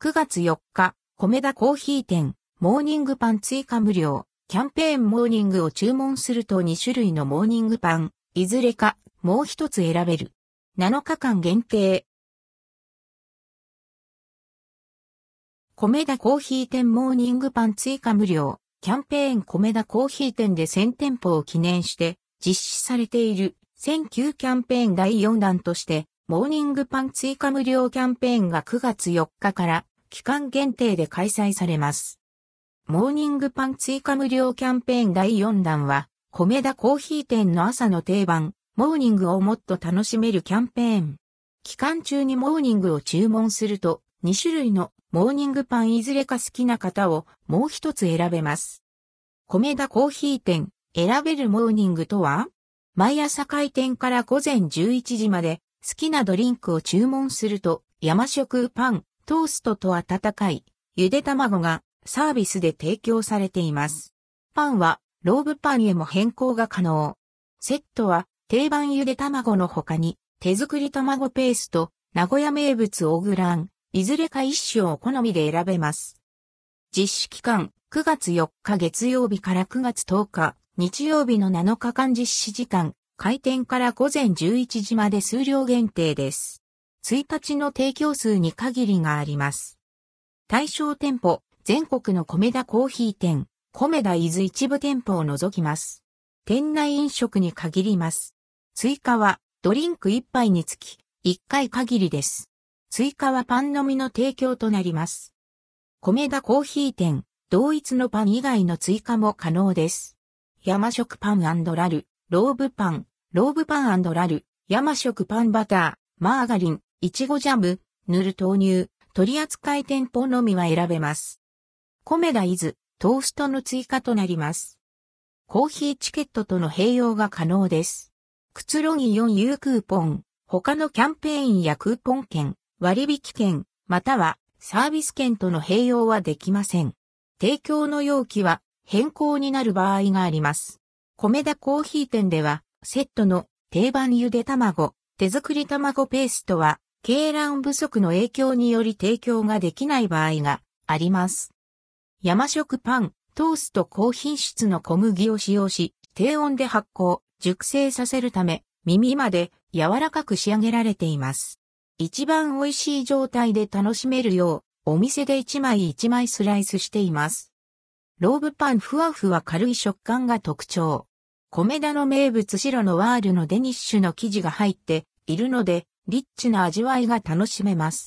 9月4日、米田コーヒー店、モーニングパン追加無料、キャンペーンモーニングを注文すると2種類のモーニングパン、いずれか、もう一つ選べる。7日間限定。コメダ珈琲店モーニングパン追加無料、キャンペーンコメダ珈琲店で1000店舗を記念して実施されている1009キャンペーン第4弾として、モーニングパン追加無料キャンペーンが9月4日から期間限定で開催されます。モーニングパン追加無料キャンペーン第4弾は、米田コメダ珈琲店の朝の定番、モーニングをもっと楽しめるキャンペーン。期間中にモーニングを注文すると、2種類のモーニングパンいずれか好きな方をもう一つ選べます。コメダ珈琲店選べるモーニングとは？毎朝開店から午前11時まで好きなドリンクを注文すると山食パン、トーストと温かいゆで卵がサービスで提供されています。パンはローブパンへも変更が可能。セットは定番ゆで卵の他に手作り卵ペースト、名古屋名物オグラン、いずれか一種をお好みで選べます。実施期間、9月4日月曜日から9月10日、日曜日の7日間実施時間、開店から午前11時まで数量限定です。1日の提供数に限りがあります。対象店舗、全国の米田コーヒー店、米田伊豆一部店舗を除きます。店内飲食に限ります。追加はドリンク1杯につき1回限りです。追加はパンのみの提供となります。米田コーヒー店、同一のパン以外の追加も可能です。山食パンラル、ローブパン、ローブパンラル、山食パンバター、マーガリン、いちごジャム、塗る豆乳、取扱店舗のみは選べます。米田伊豆、トーストの追加となります。コーヒーチケットとの併用が可能です。くつろぎ 4U クーポン、他のキャンペーンやクーポン券、割引券、またはサービス券との併用はできません。提供の容器は変更になる場合があります。米田コーヒー店では、セットの定番ゆで卵、手作り卵ペーストは、鶏卵不足の影響により提供ができない場合があります。山食パン、トースト高品質の小麦を使用し、低温で発酵、熟成させるため、耳まで柔らかく仕上げられています。一番美味しい状態で楽しめるよう、お店で一枚一枚スライスしています。ローブパンふわふわ軽い食感が特徴。米田の名物白のワールのデニッシュの生地が入っているので、リッチな味わいが楽しめます。